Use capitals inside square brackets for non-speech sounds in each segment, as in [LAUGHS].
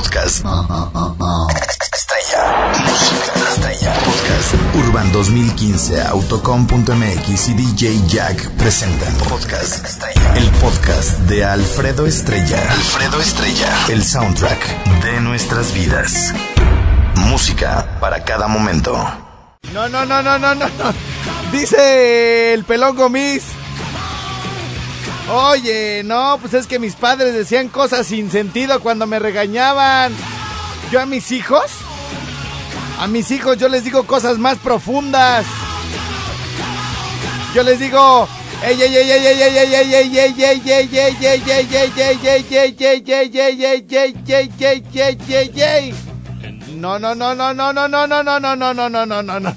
Podcast. Estrella. Música estrella. Podcast. Urban 2015, Autocom.mx y DJ Jack presentan Podcast Estrella. El podcast de Alfredo Estrella. Alfredo Estrella. El soundtrack de nuestras vidas. Música para cada momento. No, no, no, no, no, no. no. Dice el pelón Gomis. Oye, no, pues es que mis padres decían cosas sin sentido cuando me regañaban. Yo a mis hijos, a mis hijos yo les digo cosas más profundas. Yo les digo, ey, ey, ey, ey, ey, ey, ey, ey, ey, ey, ey, ey, ey, ey, ey, ey. No, no, no, no, no, no, no, no, no, no, no, no, no, no, no,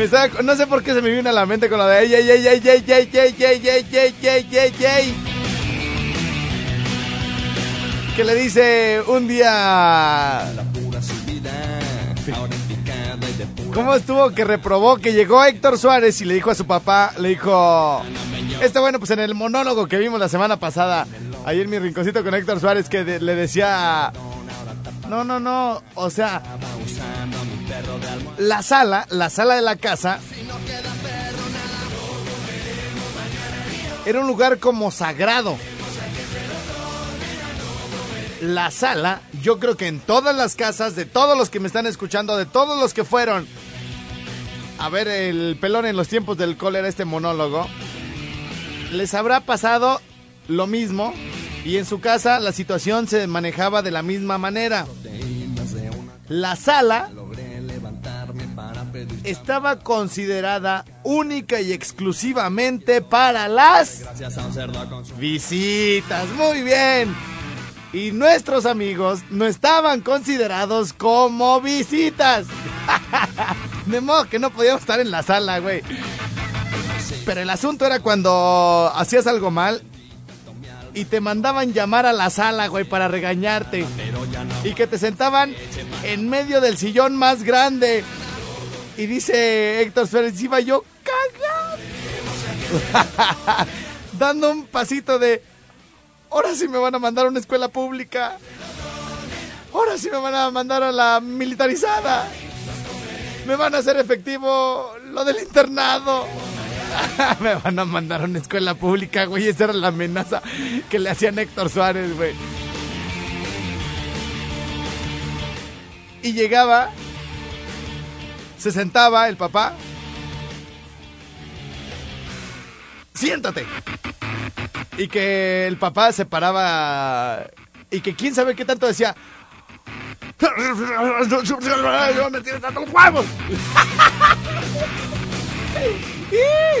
Está- no sé por qué se me vino a la mente con lo de ey, ey, ey, ey, ey, ey, ey, ey, ey, ey, ey. Que le dice un día ¿Cómo estuvo que reprobó que llegó Héctor Suárez y le dijo a su papá, le dijo, este bueno, pues en el monólogo que vimos la semana pasada, ahí en mi rinconcito con Héctor Suárez, que le decía, no, no, no, o sea, la sala, la sala de la casa, era un lugar como sagrado. La sala, yo creo que en todas las casas, de todos los que me están escuchando, de todos los que fueron a ver el pelón en los tiempos del cólera, este monólogo, les habrá pasado lo mismo y en su casa la situación se manejaba de la misma manera. La sala estaba considerada única y exclusivamente para las visitas. Muy bien. Y nuestros amigos no estaban considerados como visitas. [LAUGHS] De modo que no podíamos estar en la sala, güey. Pero el asunto era cuando hacías algo mal y te mandaban llamar a la sala, güey, para regañarte. Y que te sentaban en medio del sillón más grande. Y dice Héctor Suárez, iba yo cagado. [LAUGHS] Dando un pasito de, ahora sí me van a mandar a una escuela pública. Ahora sí me van a mandar a la militarizada. Me van a hacer efectivo lo del internado. [LAUGHS] me van a mandar a una escuela pública, güey. Esa era la amenaza que le hacían Héctor Suárez, güey. Y llegaba, se sentaba el papá. Siéntate. Y que el papá se paraba. Y que quién sabe qué tanto decía. No me tienes tantos huevos.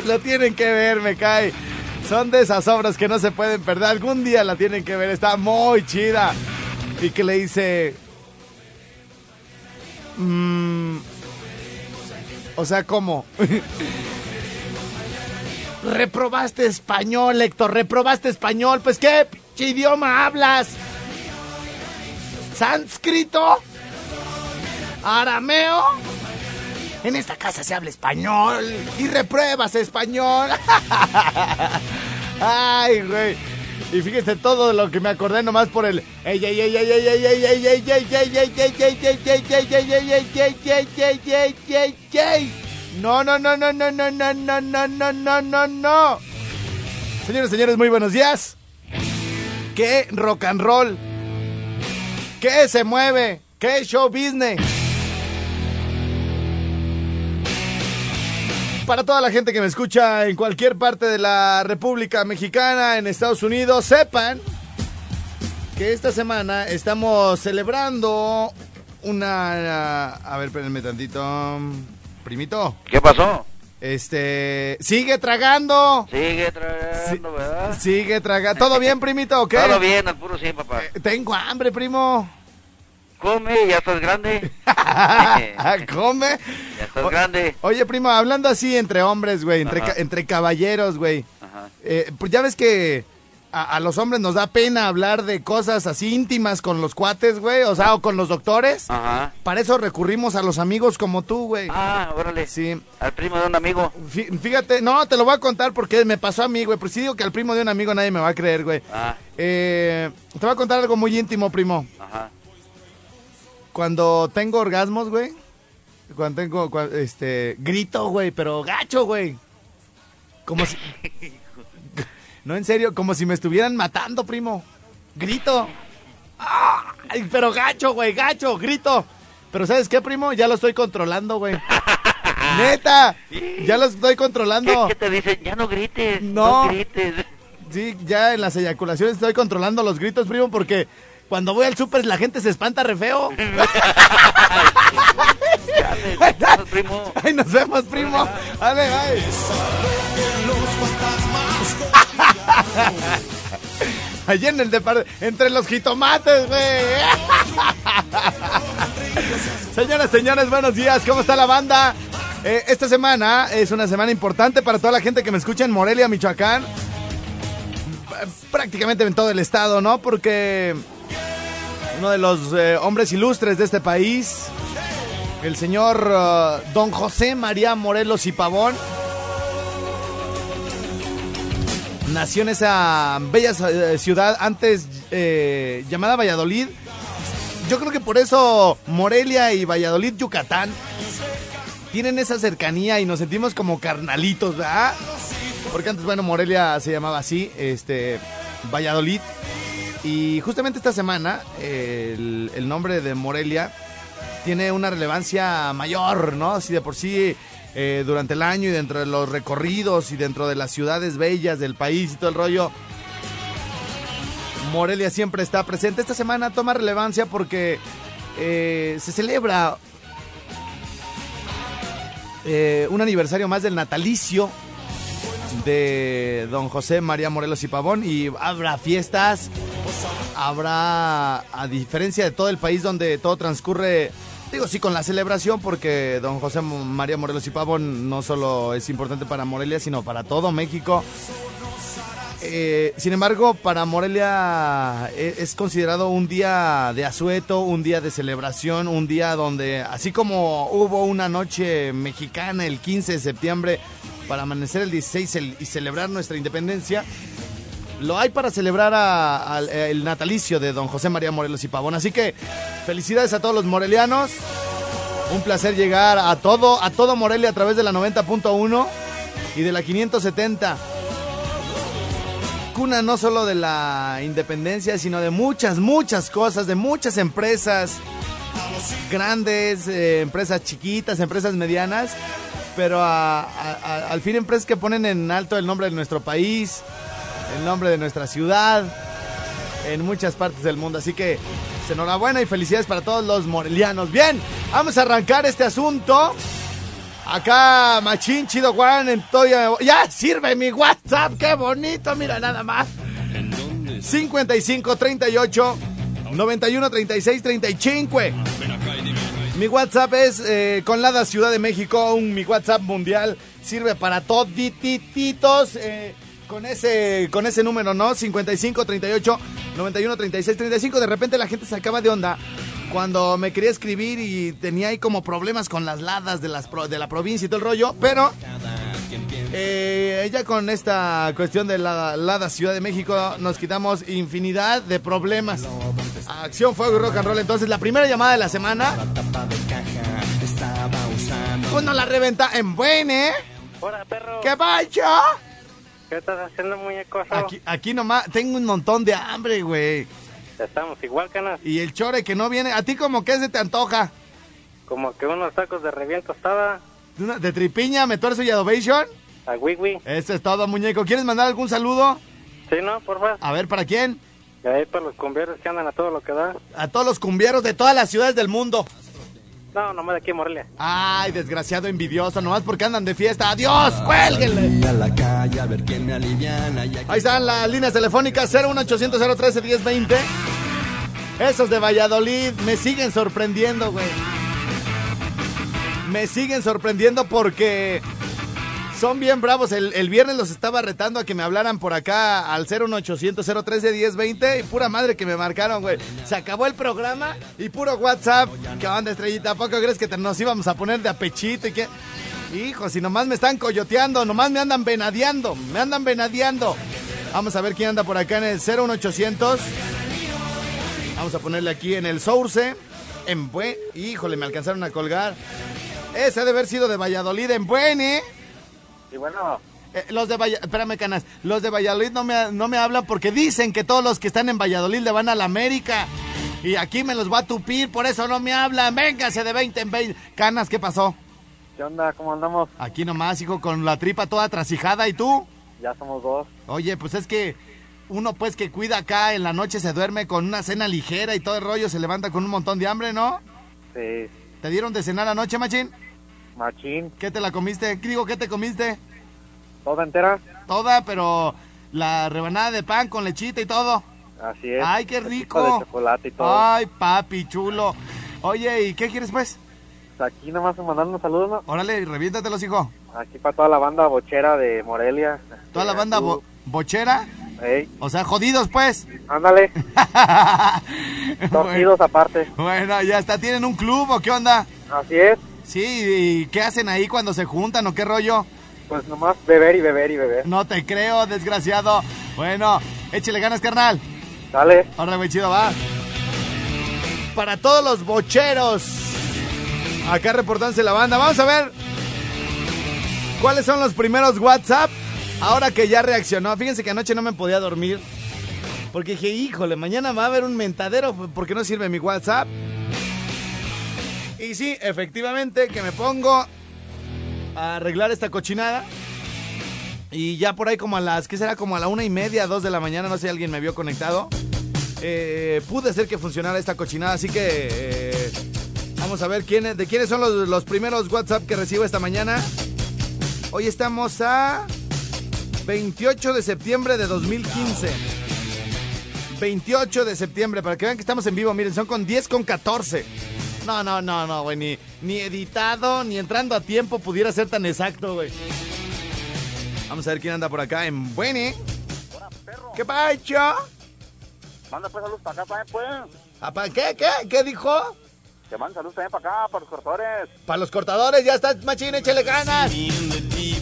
Lo tienen que ver, me cae. Son de esas obras que no se pueden perder. Algún día la tienen que ver. Está muy chida. Y que le dice. "Mm, o sea, ¿cómo? reprobaste español, Héctor. Reprobaste español. Pues, ¿qué idioma hablas? ¿Sánscrito? ¿Arameo? En esta casa se habla español y repruebas español. [LAUGHS] Ay, güey. Y fíjese todo lo que me acordé nomás por el No, no, no, no, no, no, no, no, no, no, no, no, no. Señores, señores, muy buenos días. ¿Qué rock and roll? ¿Qué se mueve? ¿Qué show business? Para toda la gente que me escucha en cualquier parte de la República Mexicana, en Estados Unidos, sepan que esta semana estamos celebrando una... A ver, espérenme tantito. Primito, ¿Qué pasó? este... Sigue tragando. Sigue tragando, ¿verdad? Sigue tragando. ¿Todo bien, primito, o qué? Todo bien, al puro sí, papá. Eh, Tengo hambre, primo. Come, ya estás grande. [LAUGHS] Come. Ya estás O- grande. Oye, primo, hablando así entre hombres, güey, entre, ca- entre caballeros, güey. Ajá. Eh, pues ya ves que a, a los hombres nos da pena hablar de cosas así íntimas con los cuates, güey, o sea, o con los doctores. Ajá. Para eso recurrimos a los amigos como tú, güey. Ah, órale. Sí. Al primo de un amigo. Fí- Fíjate, no, te lo voy a contar porque me pasó a mí, güey. Pues si digo que al primo de un amigo nadie me va a creer, güey. Ah, Eh, te voy a contar algo muy íntimo, primo. ajá. Cuando tengo orgasmos, güey. Cuando tengo, cua- este, grito, güey, pero gacho, güey. Como si... [LAUGHS] No, en serio, como si me estuvieran matando, primo. Grito. Pero gacho, güey, gacho, grito. Pero ¿sabes qué, primo? Ya lo estoy controlando, güey. [LAUGHS] Neta, ya lo estoy ¿Qué, controlando. qué te dicen? Ya no grites. No. No, grites. Sí, ya en las eyaculaciones estoy controlando los gritos, primo, porque cuando voy al súper la gente se espanta re feo. [LAUGHS] Dale, primo. Ay, nos vemos, primo. Dale, bye. [LAUGHS] Allí en el departamento, entre los jitomates, güey. [LAUGHS] Señoras, señores, buenos días. ¿Cómo está la banda? Eh, esta semana es una semana importante para toda la gente que me escucha en Morelia, Michoacán. Prácticamente en todo el estado, ¿no? Porque uno de los eh, hombres ilustres de este país, el señor eh, don José María Morelos y Pavón, nació en esa bella eh, ciudad antes llamada Valladolid. Yo creo que por eso Morelia y Valladolid, Yucatán, tienen esa cercanía y nos sentimos como carnalitos, ¿verdad? Porque antes, bueno, Morelia se llamaba así, este, Valladolid. Y justamente esta semana, el, nombre de Morelia tiene una relevancia mayor, ¿no? Así de por sí, eh, durante el año y dentro de los recorridos y dentro de las ciudades bellas del país y todo el rollo, Morelia siempre está presente. Esta semana toma relevancia porque eh, se celebra eh, un aniversario más del natalicio de don José María Morelos y Pavón y habrá fiestas, habrá, a diferencia de todo el país donde todo transcurre, digo sí con la celebración porque don José María Morelos y Pavón no solo es importante para Morelia, sino para todo México. Eh, sin embargo, para Morelia e- es considerado un día de asueto, un día de celebración, un día donde, así como hubo una noche mexicana el 15 de septiembre para amanecer el 16 el- y celebrar nuestra independencia, lo hay para celebrar el natalicio de don José María Morelos y Pavón. Así que felicidades a todos los morelianos. Un placer llegar a todo, a todo Morelia a través de la 90.1 y de la 570 cuna no solo de la independencia, sino de muchas, muchas cosas, de muchas empresas grandes, eh, empresas chiquitas, empresas medianas, pero al fin empresas que ponen en alto el nombre de nuestro país, el nombre de nuestra ciudad, en muchas partes del mundo. Así que enhorabuena y felicidades para todos los morelianos. Bien, vamos a arrancar este asunto. Acá, Machín, Chido Juan, en todo. Ya sirve mi WhatsApp, qué bonito, mira nada más. 55 38 91 36 35. Mi WhatsApp es eh, con Lada Ciudad de México, un mi WhatsApp mundial sirve para todititos. Eh, con ese con ese número, ¿no? 55 38 91 36 35. De repente la gente se acaba de onda cuando me quería escribir y tenía ahí como problemas con las ladas de las pro- de la provincia y todo el rollo, pero eh, ya con esta cuestión de la Lada Ciudad de México nos quitamos infinidad de problemas. Acción, fuego y rock and roll. Entonces, la primera llamada de la semana. Uno la reventa en buen, ¿eh? Hola, perro. ¿Qué pacho? ¿Qué estás haciendo, muñecoso? Aquí, aquí nomás tengo un montón de hambre, güey. Estamos igual, canas. Y el chore que no viene. ¿A ti como que se te antoja? Como que unos tacos de reviento tostada. ¿De, tripiña, me tuerzo y adobation? A Wiwi. Eso es todo, muñeco. ¿Quieres mandar algún saludo? Sí, ¿no? Porfa. A ver, ¿para quién? Y ahí para los cumbieros que andan a todo lo que da. A todos los cumbieros de todas las ciudades del mundo. No, nomás de aquí en Morelia. Ay, desgraciado envidioso, nomás porque andan de fiesta. ¡Adiós! ¡Cuélguenle! a la calle a ver quién me aliviana y aquí Ahí están las líneas telefónicas 01800 013 1020. Esos de Valladolid me siguen sorprendiendo, güey. Me siguen sorprendiendo porque Son bien bravos. El, el viernes los estaba retando a que me hablaran por acá al 01800 013 1020 y pura madre que me marcaron, güey. Se acabó el programa y puro WhatsApp. ¿Qué onda, estrellita? ¿A poco crees que nos íbamos a poner de apechito y qué? Hijo, si nomás me están coyoteando, nomás me andan venadeando, me andan venadeando. Vamos a ver quién anda por acá en el 01800. Vamos a ponerle aquí en el Source. En buen. Híjole, me alcanzaron a colgar. Ese ha de haber sido de Valladolid en buen, ¿eh? Y bueno, Eh, los de Valladolid, espérame, Canas, los de Valladolid no me, no me hablan porque dicen que todos los que están en Valladolid le van a la América. Y aquí me los va a tupir, por eso no me hablan. Véngase de 20 en 20. Canas, ¿qué pasó? ¿qué onda? ¿Cómo andamos? Aquí nomás, hijo, con la tripa toda trasijada. ¿Y tú? Ya somos dos. Oye, pues es que uno pues que cuida acá en la noche se duerme con una cena ligera y todo el rollo se levanta con un montón de hambre, ¿no? Sí, ¿Te dieron de cenar anoche, machín? Machín. ¿Qué te la comiste? ¿Qué digo, qué te comiste? ¿Toda entera? Toda, pero la rebanada de pan con lechita y todo. Así es. Ay, qué rico. de chocolate y todo. Ay, papi, chulo. Oye, ¿y qué quieres pues? Aquí nomás mandar unos saludos, ¿no? Órale, reviéntatelos, hijo. Aquí para toda la banda bochera de Morelia. Toda la Eh, banda bo- bochera. Ey, O sea, jodidos pues. ándale, bueno, [LAUGHS] torcidos aparte. bueno, ya está. ¿Tienen un club o qué onda? Así es. Sí, ¿y qué hacen ahí cuando se juntan o qué rollo? Pues nomás beber y beber y beber. No te creo, desgraciado. Bueno, échale ganas, carnal. Dale. Ahora, güey, chido, va. Para todos los bocheros. Acá reportándose la banda. Vamos a ver. ¿Cuáles son los primeros WhatsApp? Ahora que ya reaccionó. Fíjense que anoche no me podía dormir. Porque dije, híjole, mañana va a haber un mentadero porque no sirve mi WhatsApp. Y sí, efectivamente, que me pongo a arreglar esta cochinada. Y ya por ahí como a las, ¿qué será? Como a la una y media, dos de la mañana, no sé si alguien me vio conectado. Eh, pude hacer que funcionara esta cochinada, así que eh, vamos a ver quién, de quiénes son los, los primeros WhatsApp que recibo esta mañana. Hoy estamos a 28 de septiembre de 2015. 28 de septiembre, para que vean que estamos en vivo, miren, son con 10 con 14. No, no, no, no, güey, ni, ni editado, ni entrando a tiempo pudiera ser tan exacto, güey. Vamos a ver quién anda por acá en Buene. ¿Qué pacho? Manda pues saludos para acá también, pues. ¿Qué, qué? ¿Qué dijo? Que manden saludos también para acá, para los cortadores. Para los cortadores ya está, machín, échale ganas.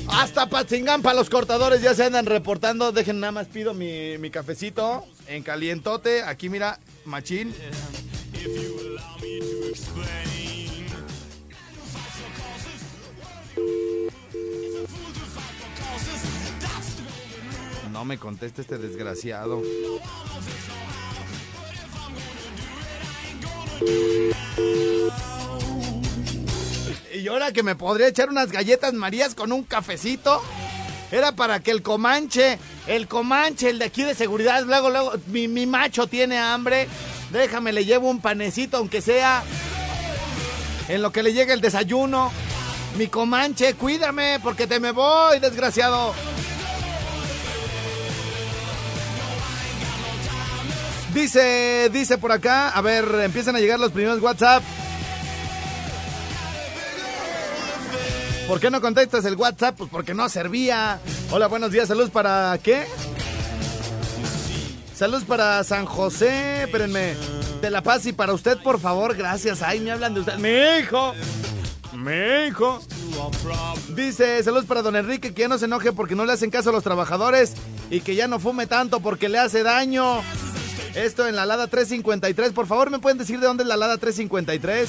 Hasta Patzingán para los cortadores ya se andan reportando. Dejen nada más pido mi, mi cafecito en calientote. Aquí mira, machín. No me conteste este desgraciado. Y ahora que me podría echar unas galletas marías con un cafecito. Era para que el comanche, el comanche, el de aquí de seguridad, luego, luego, mi, mi macho tiene hambre. Déjame, le llevo un panecito, aunque sea. En lo que le llega el desayuno. Mi comanche, cuídame, porque te me voy, desgraciado. Dice, dice por acá, a ver, empiezan a llegar los primeros WhatsApp. ¿Por qué no contestas el WhatsApp? Pues porque no servía. Hola, buenos días, saludos para qué? Saludos para San José, espérenme. De La Paz y para usted, por favor, gracias. Ay, me hablan de usted. Mi hijo. Mi hijo. Dice, saludos para don Enrique, que ya no se enoje porque no le hacen caso a los trabajadores y que ya no fume tanto porque le hace daño. Esto en la Lada 353. Por favor, ¿me pueden decir de dónde es la Lada 353?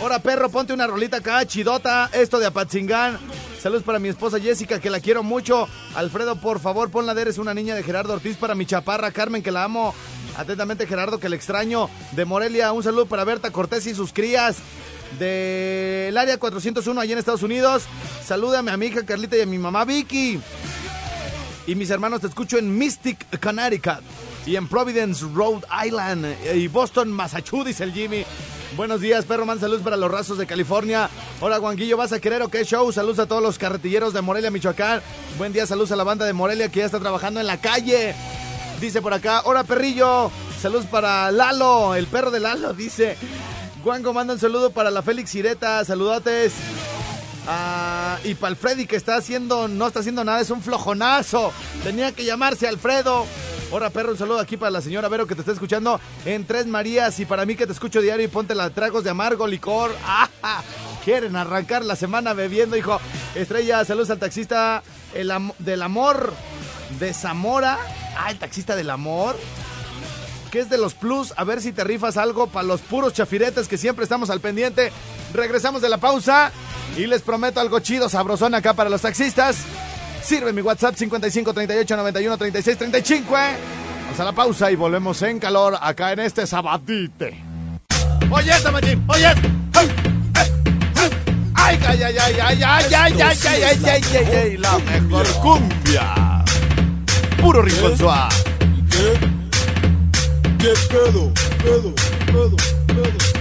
Ahora, perro, ponte una rolita acá, chidota. Esto de Apatzingán. Saludos para mi esposa Jessica, que la quiero mucho. Alfredo, por favor, ponla de Eres una niña de Gerardo Ortiz para mi chaparra Carmen, que la amo. Atentamente, Gerardo, que le extraño. De Morelia, un saludo para Berta Cortés y sus crías. Del área 401, allá en Estados Unidos. Salúdame a mi hija Carlita y a mi mamá Vicky. Y mis hermanos, te escucho en Mystic, Connecticut. Y en Providence, Rhode Island. Y Boston, Massachusetts, el Jimmy. Buenos días, perro man. Saludos para los rasos de California. Hola, Guanguillo, ¿vas a querer o qué show? Saludos a todos los carretilleros de Morelia, Michoacán. Buen día, saludos a la banda de Morelia que ya está trabajando en la calle. Dice por acá, hola, perrillo. Saludos para Lalo, el perro de Lalo, [LAUGHS] dice. Guango manda un saludo para la Félix Ireta. Saludotes. Ah, y para el Freddy que está haciendo, no está haciendo nada, es un flojonazo. Tenía que llamarse Alfredo. Hola perro, un saludo aquí para la señora Vero que te está escuchando en Tres Marías y para mí que te escucho diario y ponte la tragos de amargo licor. [LAUGHS] ¡Ah! Quieren arrancar la semana bebiendo, hijo. Estrella, saludos al taxista el del amor de Zamora. Ah, el taxista del amor. Que es de los plus. A ver si te rifas algo para los puros chafiretes que siempre estamos al pendiente. Regresamos de la pausa y les prometo algo chido, sabrosón acá para los taxistas. Sirve mi WhatsApp 55 38 91 36 35. ¿eh? Vamos a la pausa y volvemos en calor acá en este sabadite. Oye, Samachín, oye. ¡Ay! ¡Ay, ay, ay, ay, ay, ay, ay, ay, ay, ay, ay, ay! La mejor cumbia. Puro rincón suave. ¿Qué pedo? Pedo, pedo, pedo.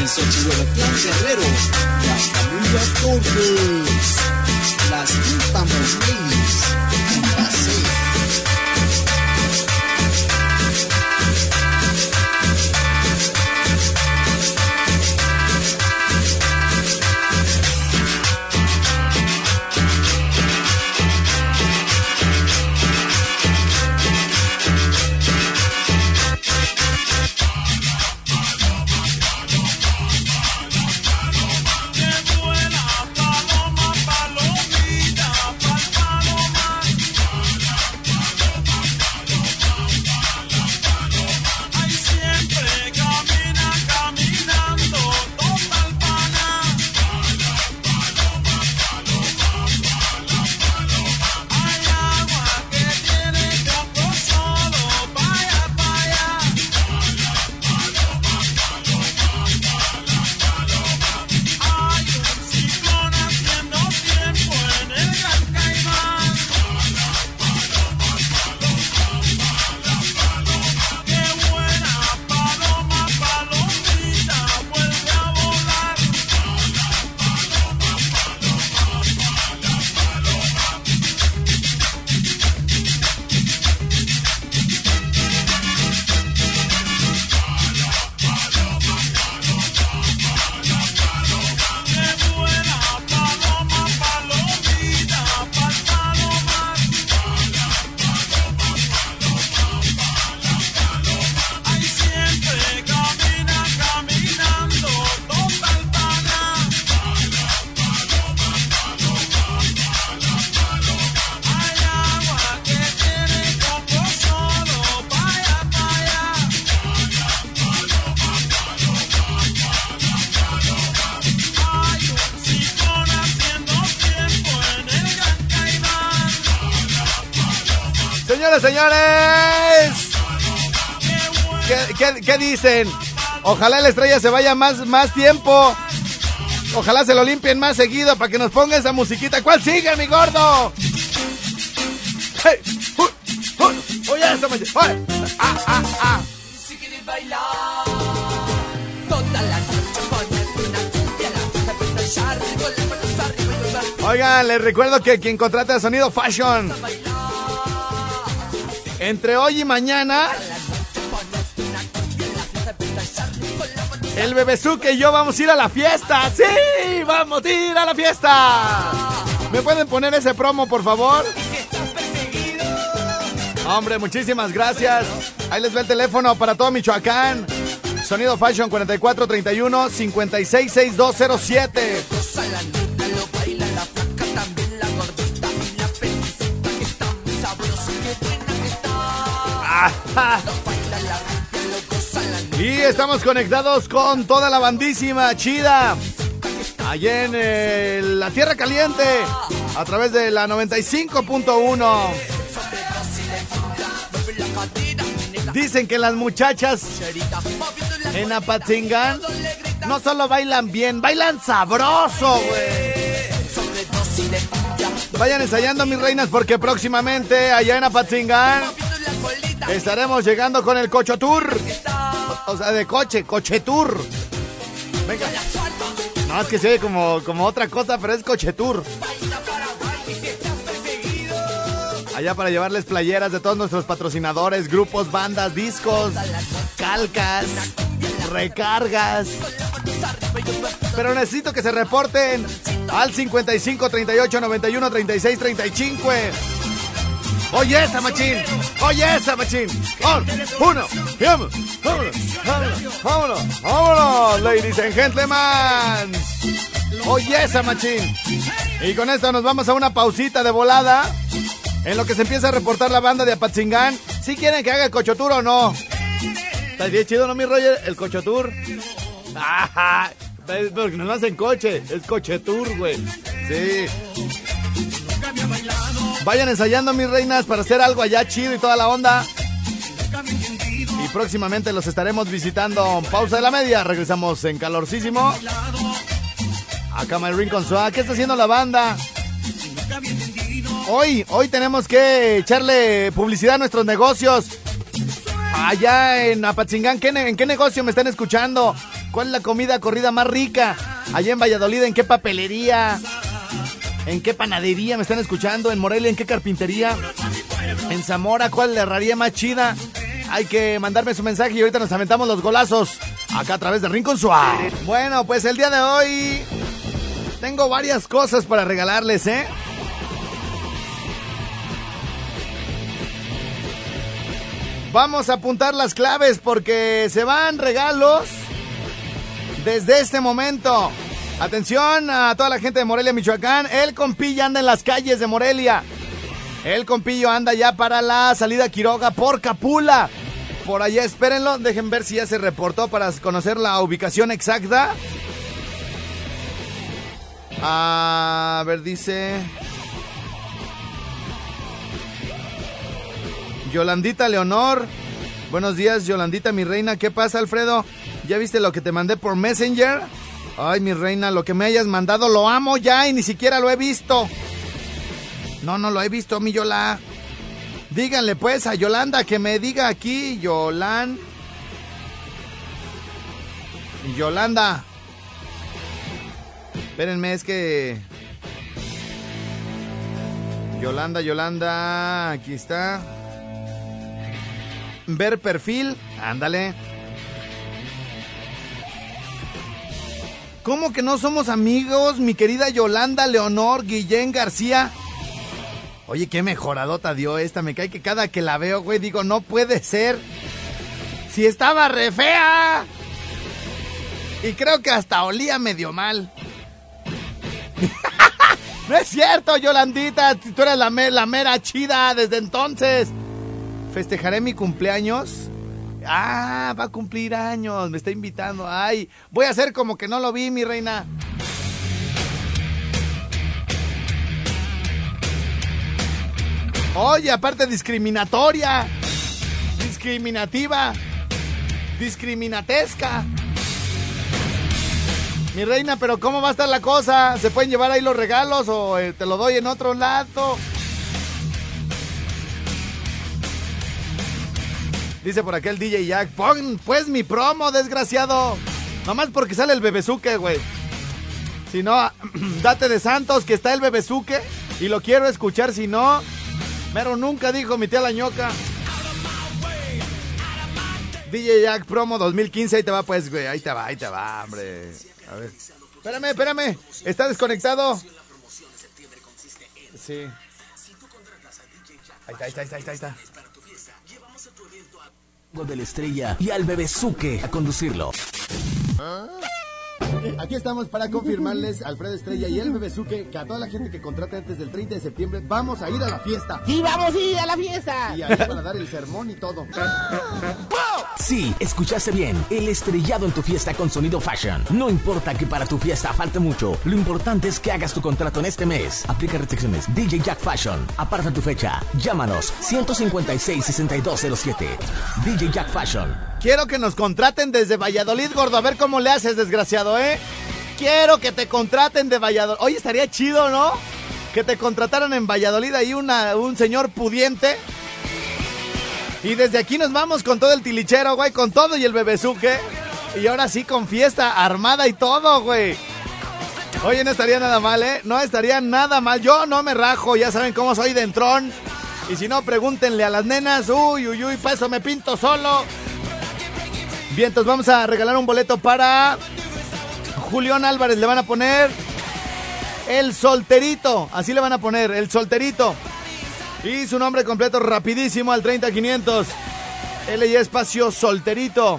en Xochihuelacán Guerrero, y hasta Torres, las últimas leyes. Señores, señores. ¿Qué, qué, qué dicen? Ojalá la estrella se vaya más, más tiempo. Ojalá se lo limpien más seguido para que nos ponga esa musiquita. ¿Cuál sigue, mi gordo? Hey, uh, uh, oye, esta mañana. Ay, ah, ah, ah. Si quieres bailar toda la noche, ponete una cumbia, la fiesta empieza ya, arriba, las manos arriba y nos va Oigan, les recuerdo que quien contrata Sonido Fashion. Entre hoy y mañana, el bebezuque y yo vamos a ir a la fiesta. ¡Sí! ¡Vamos a ir a la fiesta! ¿Me pueden poner ese promo, por favor? Hombre, muchísimas gracias. Ahí les ve el teléfono para todo Michoacán. Sonido Fashion 4431 566207. Y estamos conectados con toda la bandísima chida. Allá en eh, la Tierra Caliente. A través de la 95.1. Dicen que las muchachas en Apatzingán no solo bailan bien, bailan sabroso, güey. Vayan ensayando, mis reinas, porque próximamente allá en Apatzingán estaremos llegando con el Cocho Tour. O sea, de coche, Coche Tour. Venga. No, es que se oye como, como otra cosa, pero es Coche Tour. Allá para llevarles playeras de todos nuestros patrocinadores, grupos, bandas, discos. descalcas, recargas. Pero necesito que se reporten al 55 38 91 36 35. Oye esa machín, oye esa machín. Uno, vámonos, vámonos, vámonos, vámonos, ladies and gentlemen. Oye esa machín. Y con esto nos vamos a una pausita de volada. En lo que se empieza a reportar la banda de Apatzingán. Si quieren que haga el cochotur o no. Está bien chido, ¿no, mi Roger? El cochotur. Ajá. Porque no lo hacen coche. Es cochetur, güey. Sí. Vayan ensayando, mis reinas, para hacer algo allá chido y toda la onda. Y próximamente los estaremos visitando. Pausa de la media. Regresamos en calorcísimo. Acá My Rincon Suá. ¿Qué está haciendo la banda? Hoy, hoy tenemos que echarle publicidad a nuestros negocios. Allá en Apatzingán, ¿qué ¿en qué negocio me están escuchando? ¿Cuál es la comida corrida más rica? Allá en Valladolid, ¿en qué papelería? ¿En qué panadería me están escuchando? ¿En Morelia, en qué carpintería? ¿En Zamora, cuál la herrería más chida? Hay que mandarme su mensaje y ahorita nos aventamos los golazos. Acá a través de Rincon Suárez. Bueno, pues el día de hoy tengo varias cosas para regalarles, ¿eh? Vamos a apuntar las claves porque se van regalos desde este momento. Atención a toda la gente de Morelia, Michoacán. El compilla anda en las calles de Morelia. El compillo anda ya para la salida Quiroga por Capula. Por allá espérenlo. Dejen ver si ya se reportó para conocer la ubicación exacta. A ver, dice. Yolandita Leonor. Buenos días, Yolandita, mi reina. ¿Qué pasa, Alfredo? ¿Ya viste lo que te mandé por Messenger? Ay, mi reina, lo que me hayas mandado lo amo ya y ni siquiera lo he visto. No, no lo he visto, mi Yola. Díganle pues a Yolanda que me diga aquí, Yolan. Yolanda. Espérenme, es que... Yolanda, Yolanda, aquí está. Ver perfil, ándale. ¿Cómo que no somos amigos, mi querida Yolanda Leonor Guillén García? Oye, qué mejoradota dio esta. Me cae que cada que la veo, güey, digo, no puede ser. Si estaba re fea. Y creo que hasta olía medio mal. [LAUGHS] no es cierto, Yolandita. Tú eres la, la mera chida desde entonces. Festejaré mi cumpleaños. Ah, va a cumplir años. Me está invitando. Ay, voy a hacer como que no lo vi, mi reina. Oye, aparte discriminatoria, discriminativa, discriminatesca. Mi reina, pero ¿cómo va a estar la cosa? ¿Se pueden llevar ahí los regalos o eh, te lo doy en otro lado? Dice por acá el DJ Jack, pon pues mi promo, desgraciado. Nomás porque sale el bebezuque, güey. Si no, [CLEARS THROAT] date de santos que está el bebezuque y lo quiero escuchar, si no... Pero nunca dijo mi tía la ñoca. DJ Jack Promo 2015, ahí te va pues, güey, ahí te va, ahí te va, hombre. A ver. Espérame, espérame. ¿Está desconectado? Sí. Ahí está, ahí está, ahí está, ahí está. De la estrella y al bebezuque a conducirlo. Aquí estamos para confirmarles, Alfredo Estrella y el Bebezuque, que a toda la gente que contrate antes del 30 de septiembre vamos a ir a la fiesta. ¡Sí, vamos a ir a la fiesta! Y ahí van a dar el sermón y todo. Sí, escuchaste bien. El estrellado en tu fiesta con sonido fashion. No importa que para tu fiesta falte mucho. Lo importante es que hagas tu contrato en este mes. Aplica restricciones. DJ Jack Fashion. Aparta tu fecha. Llámanos 156-6207. DJ Jack Fashion. Quiero que nos contraten desde Valladolid, gordo. A ver cómo le haces, desgraciado, ¿eh? Quiero que te contraten de Valladolid. Oye, estaría chido, ¿no? Que te contrataran en Valladolid ahí una, un señor pudiente. Y desde aquí nos vamos con todo el tilichero, güey, con todo y el bebezuque. Y ahora sí con fiesta armada y todo, güey. Oye, no estaría nada mal, ¿eh? No estaría nada mal. Yo no me rajo, ya saben cómo soy de entrón. Y si no, pregúntenle a las nenas. Uy, uy, uy, para eso me pinto solo. Vamos a regalar un boleto para Julián Álvarez. Le van a poner el solterito. Así le van a poner, el solterito. Y su nombre completo rapidísimo al 30500. L y espacio solterito.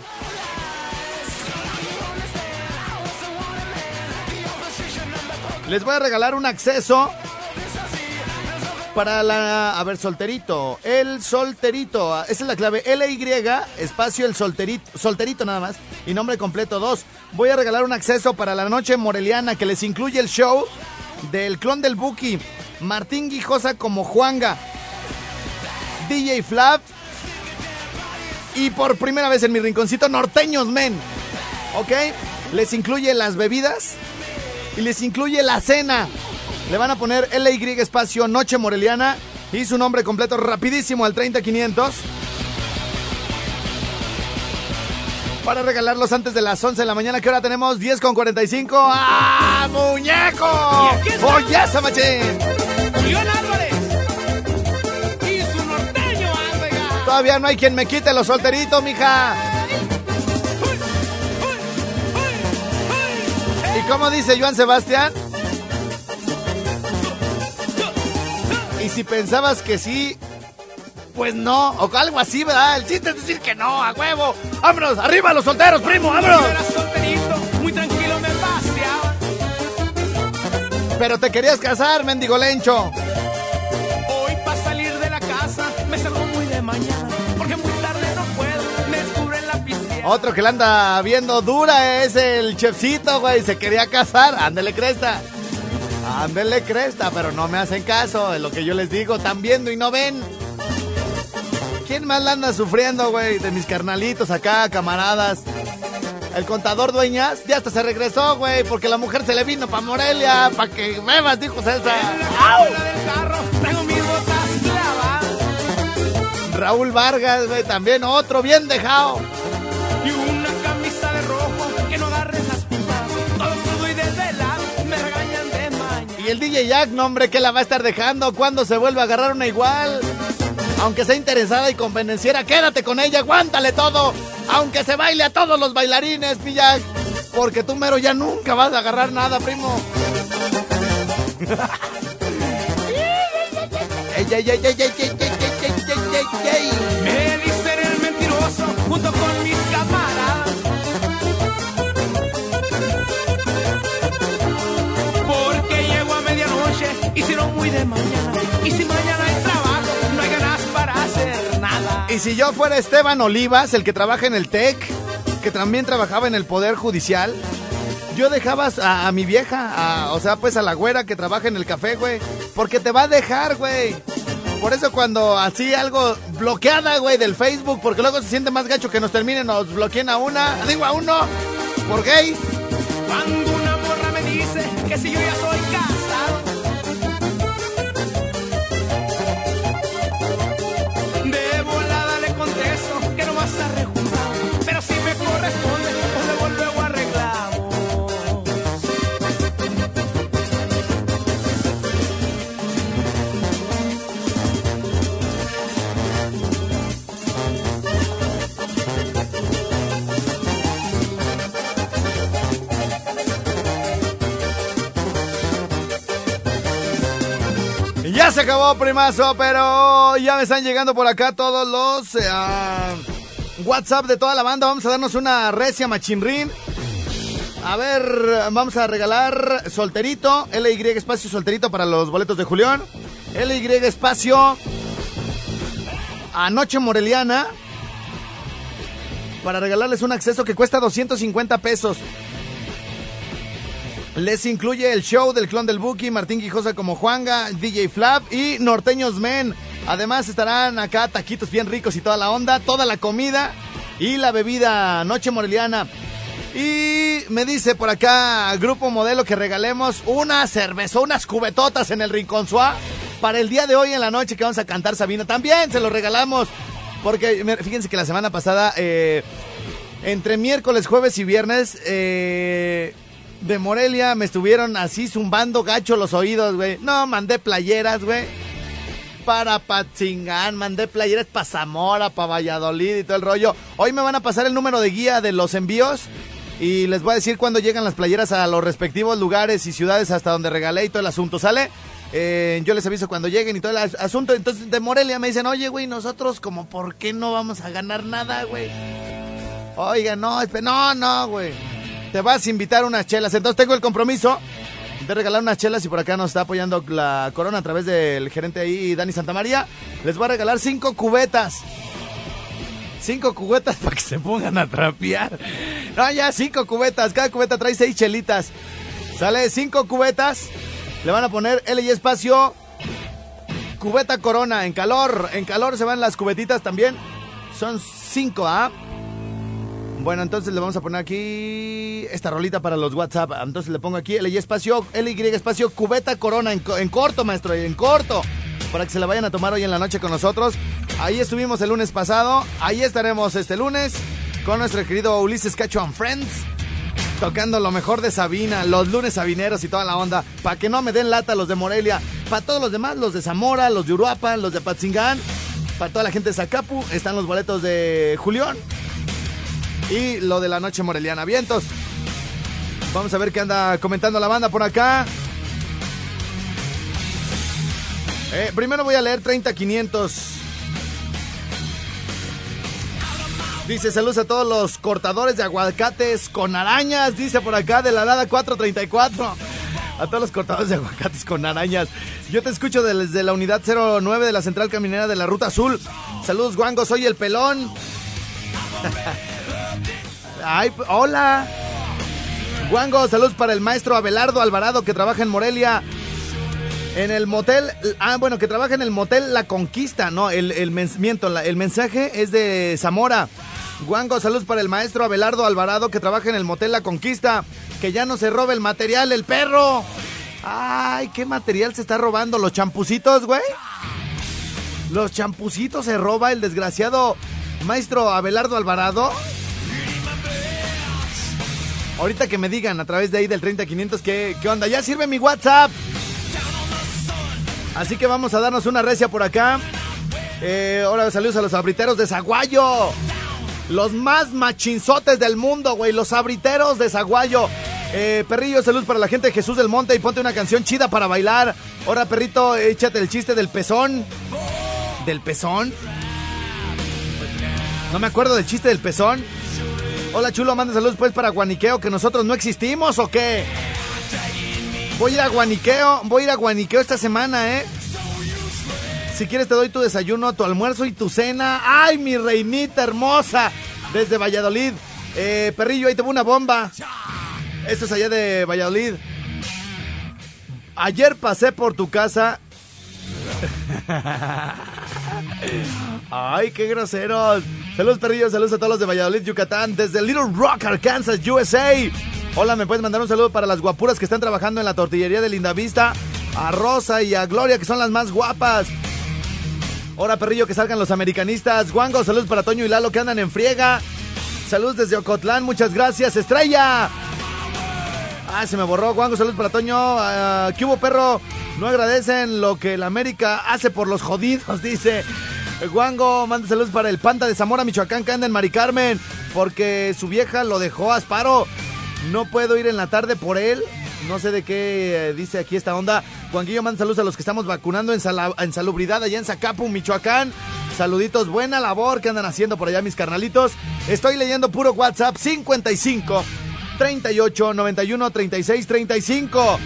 Les voy a regalar un acceso para la... A ver, solterito. El solterito. Esa es la clave. L-Y, espacio el solterito. Solterito nada más. Y nombre completo 2. Voy a regalar un acceso para la noche moreliana que les incluye el show del clon del Buki. Martín Guijosa como Juanga. DJ Flap. Y por primera vez en mi rinconcito, Norteños Men. ¿Ok? Les incluye las bebidas. Y les incluye la cena. Le van a poner LY espacio Noche Moreliana y su nombre completo rapidísimo al 30500. Para regalarlos antes de las 11 de la mañana, que ahora tenemos 10 con 45. ¡Ah, muñeco! ¡Oye, esa machín! Julián Álvarez y su norteño Álvarez. Todavía no hay quien me quite los solteritos, mija. ¿Y cómo dice Joan Sebastián? Y si pensabas que sí, pues no, o algo así, ¿verdad? El chiste es decir que no, a huevo. ¡Vámonos! ¡Arriba los solteros, primo! ¡Vámonos! Yo era solterito, muy tranquilo me paseaba. Pero te querías casar, mendigo lencho. Hoy para salir de la casa me salgo muy de mañana. Porque muy tarde no puedo, me descubren la piscina. Otro que la anda viendo dura es el chefcito, güey. Se quería casar. Ándele cresta. Ándele cresta, pero no me hacen caso. Es lo que yo les digo. Están viendo y no ven. ¿Quién más la anda sufriendo, güey? De mis carnalitos acá, camaradas. El contador dueñas ya hasta se regresó, güey, porque la mujer se le vino pa' Morelia, pa' que bebas, dijo César. Traigo mis botas clavadas. Raúl Vargas, güey, también otro bien dejado. Y el DJ Jack, no, hombre, que la va a estar dejando cuando se vuelva a agarrar una igual. Aunque sea interesada y convenciera, quédate con ella, aguántale todo. Aunque se baile a todos los bailarines, mi Jack. Porque tú mero ya nunca vas a agarrar nada, primo. ey, ey, ey, y si mañana. Y si mañana hay trabajo, no hay ganas para hacer nada. Y si yo fuera Esteban Olivas, el que trabaja en el TEC, que también trabajaba en el Poder Judicial, yo dejaba a, a mi vieja, a- o sea, pues a la güera que trabaja en el café, güey, porque te va a dejar, güey. Por eso cuando así algo bloqueada, güey, del Facebook, porque luego se siente más gacho que nos terminen, nos bloqueen a una, digo a uno, por gays. Cuando una morra me dice que si yo ya soy Se acabó, primazo, pero ya me están llegando por acá todos los eh, ah, WhatsApp de toda la banda. Vamos a darnos una recia machinrín. A ver, vamos a regalar solterito, LY espacio solterito para los boletos de Julián. LY espacio Anoche Moreliana. Para regalarles un acceso que cuesta 250 pesos. Les incluye el show del clon del Buki, Martín Quijosa como Juanga, DJ Flap y Norteños Men. Además estarán acá taquitos bien ricos y toda la onda, toda la comida y la bebida Noche Moreliana. Y me dice por acá Grupo Modelo que regalemos una cerveza, unas cubetotas en el Rincón Suá para el día de hoy en la noche que vamos a cantar Sabina. También se lo regalamos porque fíjense que la semana pasada, eh, entre miércoles, jueves y viernes, eh, de Morelia me estuvieron así zumbando gacho los oídos, güey. No, mandé playeras, güey. para Patzingán, mandé playeras para Zamora, para Valladolid y todo el rollo. Hoy me van a pasar el número de guía de los envíos y les voy a decir cuándo llegan las playeras a los respectivos lugares y ciudades hasta donde regalé y todo el asunto, ¿sale? Eh, yo les aviso cuando lleguen y todo el as- asunto. Entonces de Morelia me dicen, oye, güey, nosotros como, ¿por qué no vamos a ganar nada, güey? Oiga, no, no, no, güey. Te vas a invitar unas chelas. Entonces tengo el compromiso de regalar unas chelas y por acá nos está apoyando la corona a través del gerente ahí, Dani Santamaría. Les voy a regalar cinco cubetas. Cinco cubetas [LAUGHS] para que se pongan a trapear. No, ya, cinco cubetas. Cada cubeta trae seis chelitas. Sale cinco cubetas. Le van a poner L y espacio. Cubeta corona. En calor. En calor se van las cubetitas también. Son cinco, ¿ah? Bueno, entonces le vamos a poner aquí esta rolita para los WhatsApp. Entonces le pongo aquí L y espacio, L y espacio, cubeta corona en, en corto, maestro, en corto. Para que se la vayan a tomar hoy en la noche con nosotros. Ahí estuvimos el lunes pasado. Ahí estaremos este lunes con nuestro querido Ulises Cacho and Friends. Tocando lo mejor de Sabina, los lunes sabineros y toda la onda. Para que no me den lata los de Morelia. Para todos los demás, los de Zamora, los de Uruapan, los de Patzingán. Para toda la gente de Zacapu, están los boletos de Julián. Y lo de la noche moreliana. Vientos. Vamos a ver qué anda comentando la banda por acá. Eh, primero voy a leer 30500. Dice saludos a todos los cortadores de aguacates con arañas. Dice por acá de la Lada 434. A todos los cortadores de aguacates con arañas. Yo te escucho desde la unidad 09 de la central caminera de la Ruta Azul. Saludos, Guango. Soy el pelón. [LAUGHS] Ay, hola. Guango, saludos para el maestro Abelardo Alvarado que trabaja en Morelia. En el motel, ah, bueno, que trabaja en el motel La Conquista, no, el, miento, el mensaje es de Zamora. Guango, saludos para el maestro Abelardo Alvarado que trabaja en el motel La Conquista. Que ya no se robe el material, el perro. Ay, ¿qué material se está robando? ¿Los champucitos, güey? Los champucitos se roba el desgraciado maestro Abelardo Alvarado. Ahorita que me digan a través de ahí del 30500 qué, qué onda. Ya sirve mi WhatsApp. Así que vamos a darnos una recia por acá. Eh, ahora saludos a los abriteros de Zaguayo. Los más machinzotes del mundo, güey. Los abriteros de Zaguayo. Eh, perrillo, salud para la gente de Jesús del Monte y ponte una canción chida para bailar. Ahora, perrito, échate el chiste del pezón. ¿Del pezón? No me acuerdo del chiste del pezón. Hola, chulo, manda saludos pues para Guaniqueo, que nosotros no existimos o qué. Voy a ir a Guaniqueo, voy a ir a Guaniqueo esta semana, ¿eh? Si quieres te doy tu desayuno, tu almuerzo y tu cena. ¡Ay, mi reinita hermosa! Desde Valladolid. Eh, perrillo, ahí te una bomba. Esto es allá de Valladolid. Ayer pasé por tu casa. Ay, qué groseros. Saludos, perrillos. Saludos a todos los de Valladolid, Yucatán. Desde Little Rock, Arkansas, USA. Hola, ¿me puedes mandar un saludo para las guapuras que están trabajando en la tortillería de Lindavista? A Rosa y a Gloria, que son las más guapas. Ahora, perrillo, que salgan los americanistas. Guango, saludos para Toño y Lalo que andan en friega. Saludos desde Ocotlán, muchas gracias. Estrella. Ah, se me borró. Guango, saludos para Toño. Ah, ¿Qué hubo, perro? No agradecen lo que el América hace por los jodidos, [LAUGHS] dice. Guango, manda saludos para el Panda de Zamora, Michoacán, que anda en Mari Carmen. Porque su vieja lo dejó a Asparo. No puedo ir en la tarde por él. No sé de qué eh, dice aquí esta onda. Juanguillo, manda saludos a los que estamos vacunando en, en salubridad allá en Zacapu, Michoacán. Saluditos, buena labor que andan haciendo por allá mis carnalitos. Estoy leyendo puro WhatsApp 55 38 91 36 35.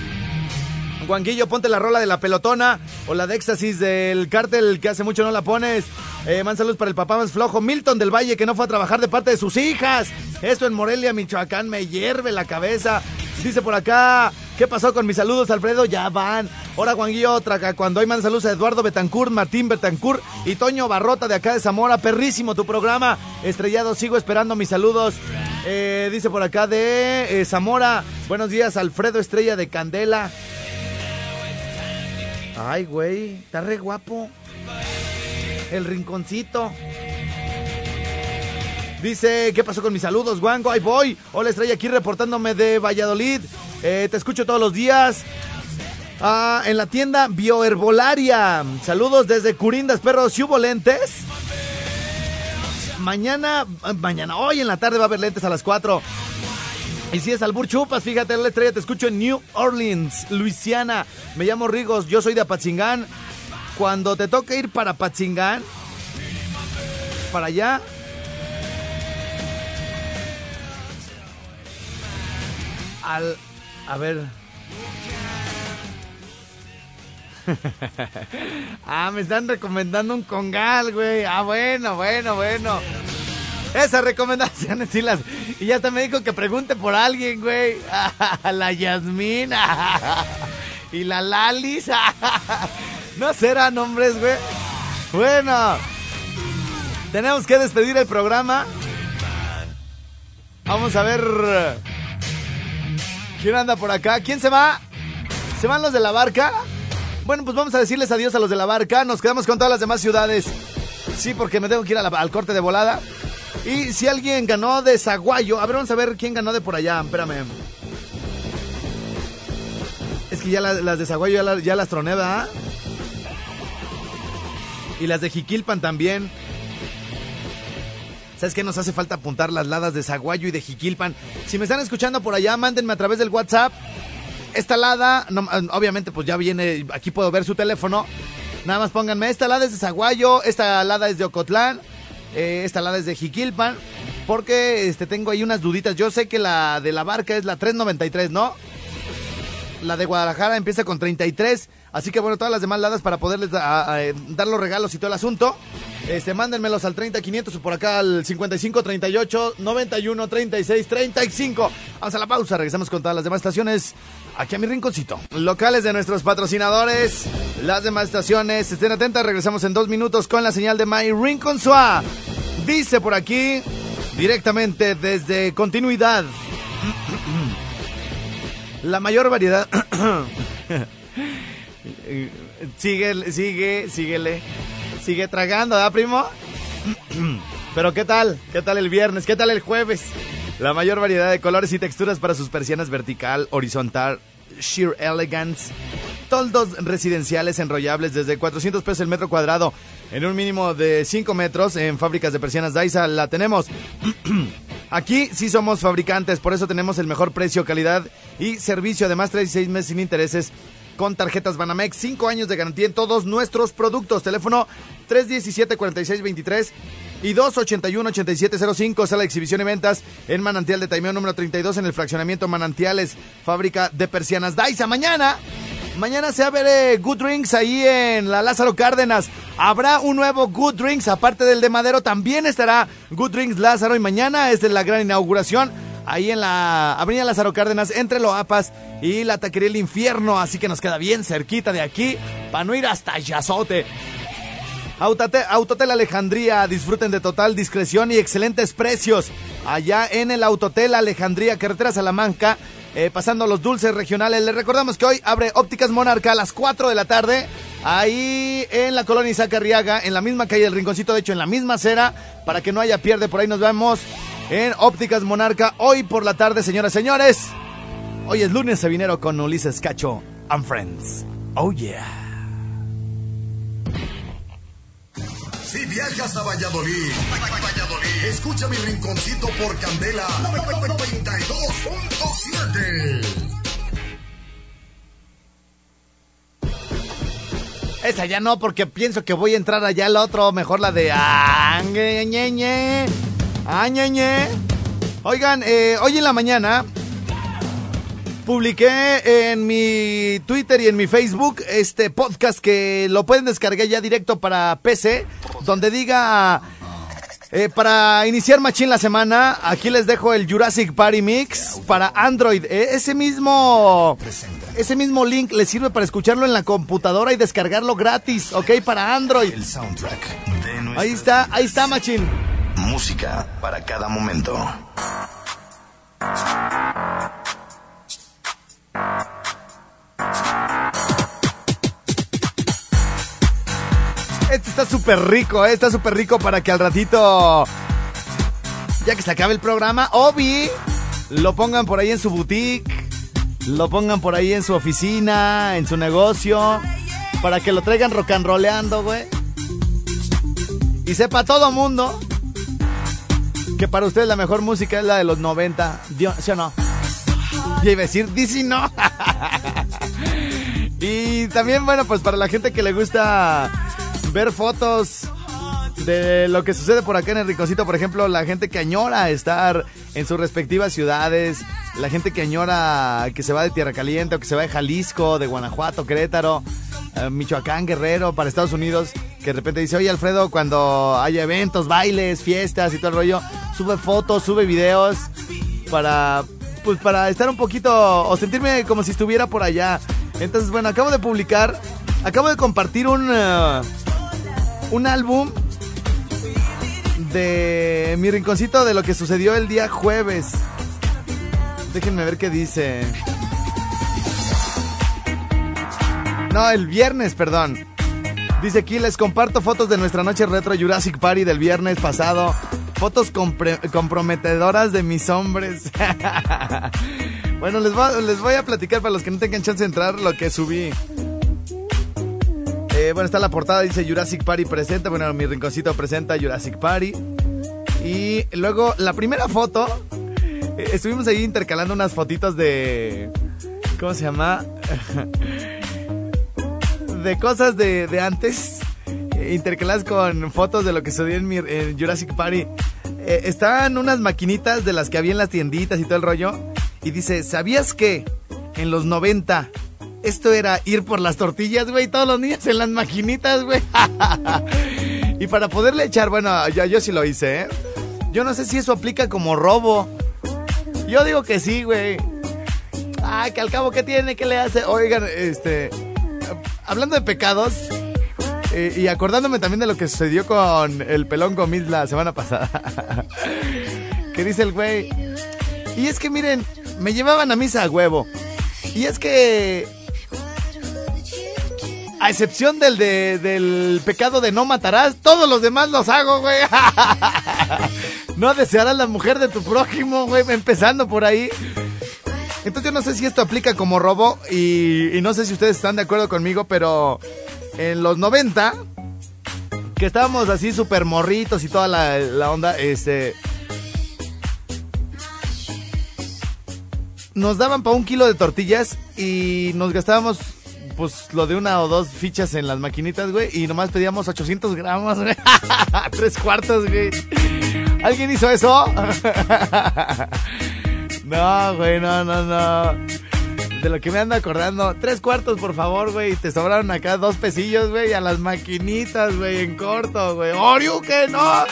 Juanguillo, ponte la rola de la pelotona o la de éxtasis del cártel que hace mucho no la pones. Eh, saludos para el papá más flojo, Milton del Valle, que no fue a trabajar de parte de sus hijas. Esto en Morelia, Michoacán, me hierve la cabeza. Dice por acá, ¿qué pasó con mis saludos, Alfredo? Ya van. Ahora, Juanguillo, traca, cuando hay man saludos a Eduardo Betancourt, Martín Betancourt y Toño Barrota de acá de Zamora. Perrísimo tu programa. Estrellado, sigo esperando mis saludos. Eh, dice por acá de eh, Zamora. Buenos días, Alfredo Estrella de Candela. Ay, güey, está re guapo. El rinconcito. Dice, ¿qué pasó con mis saludos, Guango? Ahí voy. Hola, Estrella, aquí reportándome de Valladolid. Eh, te escucho todos los días. Ah, en la tienda Bioherbolaria. Saludos desde Curindas, perros y hubo lentes. Mañana, ah, mañana, hoy en la tarde va a haber lentes a las 4. Y si es Albur Chupas, fíjate, la estrella, te escucho en New Orleans, Luisiana. Me llamo Rigos, yo soy de Apatzingán. Cuando te toque ir para Apatzingán, para allá, al. A ver. [LAUGHS] ah, me están recomendando un congal, güey. Ah, bueno, bueno, bueno. Esas recomendaciones sí las. Y ya hasta me dijo que pregunte por alguien, güey. [LAUGHS] la Yasmín. [LAUGHS] y la Lalis. [LAUGHS] no serán nombres, güey. Bueno. Tenemos que despedir el programa. Vamos a ver. ¿Quién anda por acá? ¿Quién se va? ¿Se van los de la barca? Bueno, pues vamos a decirles adiós a los de la barca. Nos quedamos con todas las demás ciudades. Sí, porque me tengo que ir al corte de volada. Y si alguien ganó de Zaguayo, a ver, vamos a ver quién ganó de por allá. Espérame. Es que ya la- las de Zaguayo ya, la- ya las ¿verdad? Y las de Jiquilpan también. ¿Sabes qué? Nos hace falta apuntar las ladas de Zaguayo y de Jiquilpan. Si me están escuchando por allá, mándenme a través del WhatsApp. Esta lada, no, obviamente, pues ya viene, aquí puedo ver su teléfono. Nada más pónganme, esta lada es de Zaguayo, esta lada es de Ocotlán, eh, esta lada es de Jiquilpan. Porque este, tengo ahí unas duditas. Yo sé que la de la barca es la 393, ¿no? La de Guadalajara empieza con 33. Así que bueno, todas las demás ladas para poderles a- dar los regalos y todo el asunto. Este, mándenmelos al 30500 o por acá al 55 38 91 36 35. Vamos a la pausa, regresamos con todas las demás estaciones aquí a mi rinconcito. Locales de nuestros patrocinadores, las demás estaciones. Estén atentas, regresamos en dos minutos con la señal de My Rincon Suá. Dice por aquí, directamente desde continuidad. [CLEARS THROAT] La mayor variedad. [CLEARS THROAT] sigue, sigue, síguele. Sigue tragando, ¿verdad, primo? [CLEARS THROAT] Pero ¿qué tal? ¿Qué tal el viernes? ¿Qué tal el jueves? La mayor variedad de colores y texturas para sus persianas vertical, horizontal, sheer elegance. Toldos residenciales enrollables desde 400 pesos el metro cuadrado en un mínimo de 5 metros en fábricas de persianas Daisa. La tenemos. [CLEARS THROAT] Aquí sí somos fabricantes, por eso tenemos el mejor precio, calidad y servicio. Además, 36 meses sin intereses con tarjetas Banamex. 5 años de garantía en todos nuestros productos. Teléfono 317-4623 y 281-8705. Sala de exhibición y ventas en Manantial de Taimeo número 32 en el fraccionamiento Manantiales, fábrica de persianas Daisa. Mañana. Mañana se abre Good Drinks ahí en la Lázaro Cárdenas. Habrá un nuevo Good Drinks, aparte del de Madero, también estará Good Drinks Lázaro. Y mañana es de la gran inauguración ahí en la Avenida Lázaro Cárdenas, entre Loapas y la Taquería El Infierno. Así que nos queda bien cerquita de aquí para no ir hasta Yazote. Autote- Autotel Alejandría, disfruten de total discreción y excelentes precios. Allá en el Autotel Alejandría, carretera Salamanca, eh, pasando los dulces regionales. Les recordamos que hoy abre Ópticas Monarca a las 4 de la tarde. Ahí en la colonia Isaac Arriaga, en la misma calle del Rinconcito, de hecho en la misma acera, para que no haya pierde. Por ahí nos vemos en Ópticas Monarca hoy por la tarde, señoras y señores. Hoy es lunes Sabinero con Ulises Cacho and Friends. Oh yeah. Si viajas a Valladolid, Valladolid, escucha mi rinconcito por Candela 92.7. Esa ya no, porque pienso que voy a entrar allá al otro. Mejor la de. Ah, ñe. Oigan, eh, hoy en la mañana publiqué en mi Twitter y en mi Facebook este podcast que lo pueden descargar ya directo para PC, donde diga. eh, para iniciar Machín la semana, aquí les dejo el Jurassic Party Mix para Android. Eh, ese mismo ese mismo link les sirve para escucharlo en la computadora y descargarlo gratis, ¿ok? Para Android. Ahí está, ahí está, Machín. Música para cada momento. Este está súper rico, eh, está súper rico para que al ratito, ya que se acabe el programa, Obi, lo pongan por ahí en su boutique. lo pongan por ahí en su oficina, en su negocio, para que lo traigan rock and rollando, güey. Y sepa todo mundo que para ustedes la mejor música es la de los 90, Dio- ¿sí o no? Yo iba a decir, DC no. [LAUGHS] y también, bueno, pues para la gente que le gusta ver fotos de lo que sucede por acá en el Ricocito, por ejemplo, la gente que añora estar en sus respectivas ciudades, la gente que añora que se va de Tierra Caliente o que se va de Jalisco, de Guanajuato, Querétaro, eh, Michoacán, Guerrero, para Estados Unidos, que de repente dice, oye Alfredo, cuando haya eventos, bailes, fiestas y todo el rollo, sube fotos, sube videos para, pues para estar un poquito o sentirme como si estuviera por allá. Entonces, bueno, acabo de publicar, acabo de compartir un, eh, un álbum de mi rinconcito de lo que sucedió el día jueves. Déjenme ver qué dice. No, el viernes, perdón. Dice aquí, les comparto fotos de nuestra noche retro Jurassic Party del viernes pasado. Fotos comprometedoras de mis hombres. [LAUGHS] bueno, les voy a platicar para los que no tengan chance de entrar lo que subí. Eh, bueno, está la portada, dice Jurassic Party presenta. Bueno, mi rinconcito presenta Jurassic Party. Y luego, la primera foto, eh, estuvimos ahí intercalando unas fotitos de... ¿Cómo se llama? [LAUGHS] de cosas de, de antes, eh, intercaladas con fotos de lo que sucedió en, en Jurassic Party. Eh, estaban unas maquinitas de las que había en las tienditas y todo el rollo. Y dice, ¿sabías que en los 90 esto era ir por las tortillas, güey? Todos los niños en las maquinitas, güey. [LAUGHS] y para poderle echar, bueno, yo, yo sí lo hice, ¿eh? Yo no sé si eso aplica como robo. Yo digo que sí, güey. Ah, que al cabo, ¿qué tiene? ¿Qué le hace? Oigan, este. Hablando de pecados. eh, y acordándome también de lo que sucedió con el pelón Gomis la semana pasada. [LAUGHS] que dice el güey. Y es que miren, me llevaban a misa a huevo. Y es que. A excepción del de, del pecado de no matarás, todos los demás los hago, güey. [LAUGHS] no desearás la mujer de tu prójimo, güey, empezando por ahí. Entonces yo no sé si esto aplica como robo y, no sé si ustedes están de acuerdo conmigo, pero en los 90, que estábamos así súper morritos y toda la, la onda, este... Nos daban para un kilo de tortillas y nos gastábamos pues lo de una o dos fichas en las maquinitas, güey, y nomás pedíamos 800 gramos, güey. [LAUGHS] Tres cuartos, güey. ¿Alguien hizo eso? [LAUGHS] no, güey, no, no, no. De lo que me ando acordando. Tres cuartos, por favor, güey. Te sobraron acá dos pesillos, güey, a las maquinitas, güey, en corto, güey. ¡Oriuken, no!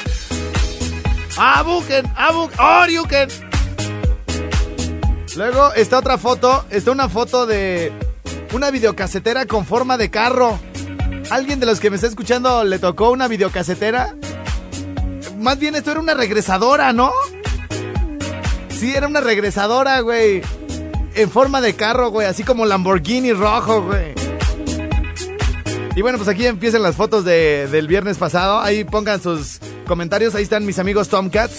¡Abuken, abuken, Oriuken! Luego está otra foto. Está una foto de una videocasetera con forma de carro. ¿Alguien de los que me está escuchando le tocó una videocasetera? Más bien esto era una regresadora, ¿no? Sí, era una regresadora, güey. En forma de carro, güey. Así como Lamborghini rojo, güey. Y bueno, pues aquí empiezan las fotos de- del viernes pasado. Ahí pongan sus comentarios. Ahí están mis amigos Tomcats.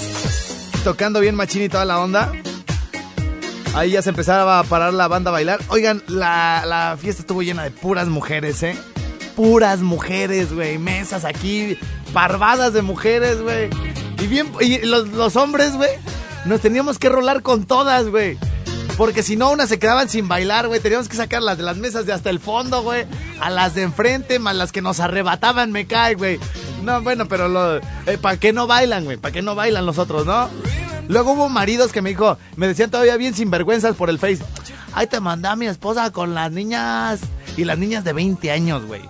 Tocando bien machín y toda la onda. Ahí ya se empezaba a parar la banda a bailar. Oigan, la, la fiesta estuvo llena de puras mujeres, ¿eh? Puras mujeres, güey. Mesas aquí, parvadas de mujeres, güey. Y bien, y los, los hombres, güey, nos teníamos que rolar con todas, güey. Porque si no, unas se quedaban sin bailar, güey. Teníamos que sacarlas de las mesas de hasta el fondo, güey. A las de enfrente, más las que nos arrebataban, me cae, güey. No, bueno, pero lo, eh, ¿para qué no bailan, güey? ¿Para qué no bailan los otros, no? Luego hubo maridos que me dijo, me decían todavía bien sinvergüenzas por el Face. Ay, te mandé a mi esposa con las niñas. Y las niñas de 20 años, güey.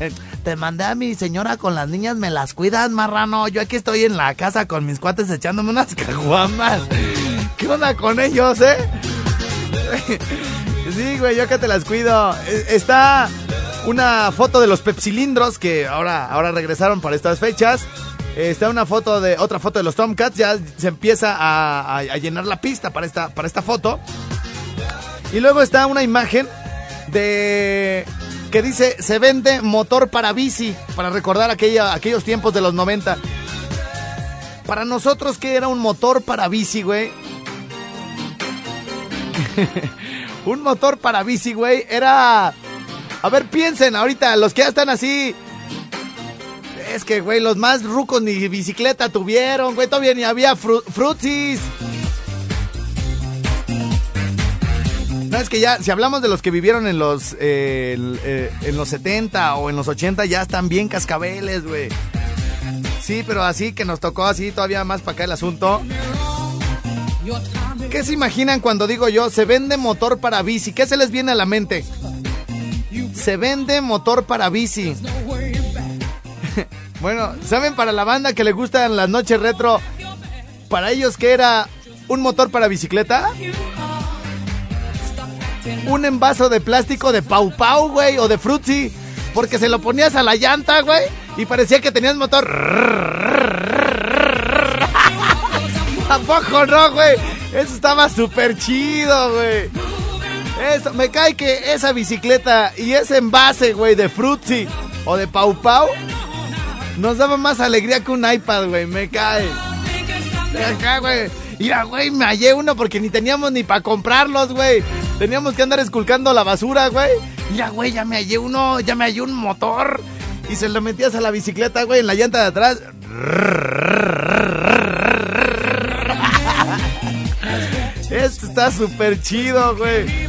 Eh, Te mandé a mi señora con las niñas, me las cuidas, marrano. Yo aquí estoy en la casa con mis cuates echándome unas [LAUGHS] caguamas. ¿Qué onda con ellos, eh? [LAUGHS] Sí, güey, yo acá te las cuido. Eh, Está una foto de los pepsilindros que ahora, ahora regresaron para estas fechas. Está una foto de otra foto de los Tomcats. Ya se empieza a, llenar la pista para esta, para esta foto. Y luego está una imagen de que dice se vende motor para bici para recordar aquella, aquellos tiempos de los 90. Para nosotros, ¿qué era un motor para bici, güey? [LAUGHS] Un motor para bici, güey, era... A ver, piensen ahorita, los que ya están así... Es que, güey, los más rucos ni bicicleta tuvieron, güey, todavía ni había fru frutsis. No, es que ya, si hablamos de los que vivieron en los, eh, eh, en los 70 o en los 80, ya están bien cascabeles, güey. Sí, pero así que nos tocó así todavía más para acá el asunto. ¿Qué se imaginan cuando digo yo, se vende motor para bici? ¿Qué se les viene a la mente? Se vende motor para bici. [LAUGHS] bueno, ¿saben para la banda que le gustan las noches retro? Para ellos, ¿qué era un motor para bicicleta? Un envaso de plástico de Pau Pau, güey, o de Fruitsy. Porque se lo ponías a la llanta, güey, y parecía que tenías motor. [LAUGHS] Tampoco no, güey. Eso estaba súper chido, güey. Eso, me cae que esa bicicleta y ese envase, güey, de Fruitsy o de Pau Pau nos daba más alegría que un iPad, güey. Me cae. Acá, güey. Mira, güey, me hallé uno porque ni teníamos ni para comprarlos, güey. Teníamos que andar esculcando la basura, güey. Mira, güey, ya me hallé uno, ya me hallé un motor. Y se lo metías a la bicicleta, güey, en la llanta de atrás. Esto está súper chido, güey.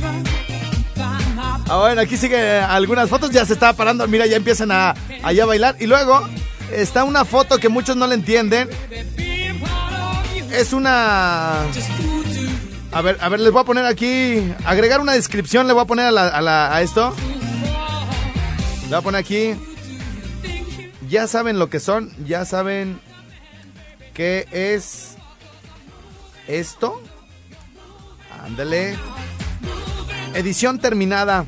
Ah, bueno, aquí sigue algunas fotos. Ya se está parando. Mira, ya empiezan a, allá a bailar. Y luego está una foto que muchos no le entienden. Es una... A ver, a ver, les voy a poner aquí... Agregar una descripción, le voy a poner a, la- a a esto. Le voy a poner aquí... Ya saben lo que son, ya saben qué es esto. Ándale. Edición terminada.